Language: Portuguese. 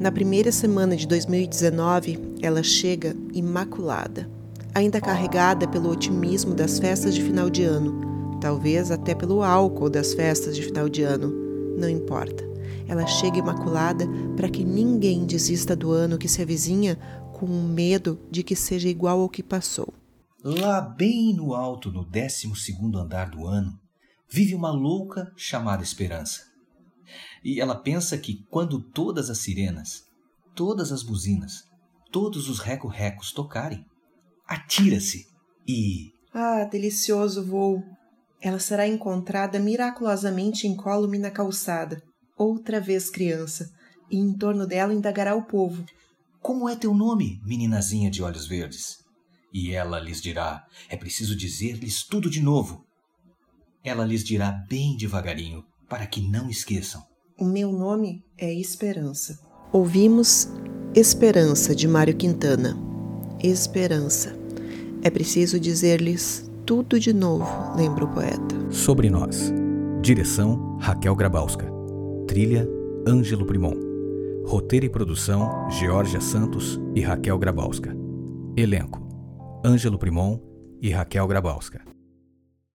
Na primeira semana de 2019, ela chega imaculada, ainda carregada pelo otimismo das festas de final de ano, talvez até pelo álcool das festas de final de ano, não importa. Ela chega imaculada para que ninguém desista do ano que se avizinha com medo de que seja igual ao que passou. Lá bem no alto, no décimo segundo andar do ano, vive uma louca chamada Esperança. E ela pensa que quando todas as sirenas, todas as buzinas, todos os reco-recos tocarem, atira-se e. Ah, delicioso voo! Ela será encontrada miraculosamente incólume na calçada, outra vez criança, e em torno dela indagará o povo. Como é teu nome, meninazinha de olhos verdes? E ela lhes dirá: É preciso dizer-lhes tudo de novo. Ela lhes dirá bem devagarinho, para que não esqueçam. O meu nome é Esperança. Ouvimos Esperança de Mário Quintana. Esperança. É preciso dizer-lhes tudo de novo, lembra o poeta. Sobre nós. Direção Raquel Grabowska. Trilha Ângelo Primon. Roteiro e produção Georgia Santos e Raquel Grabowska. Elenco: Ângelo Primon e Raquel Grabowska.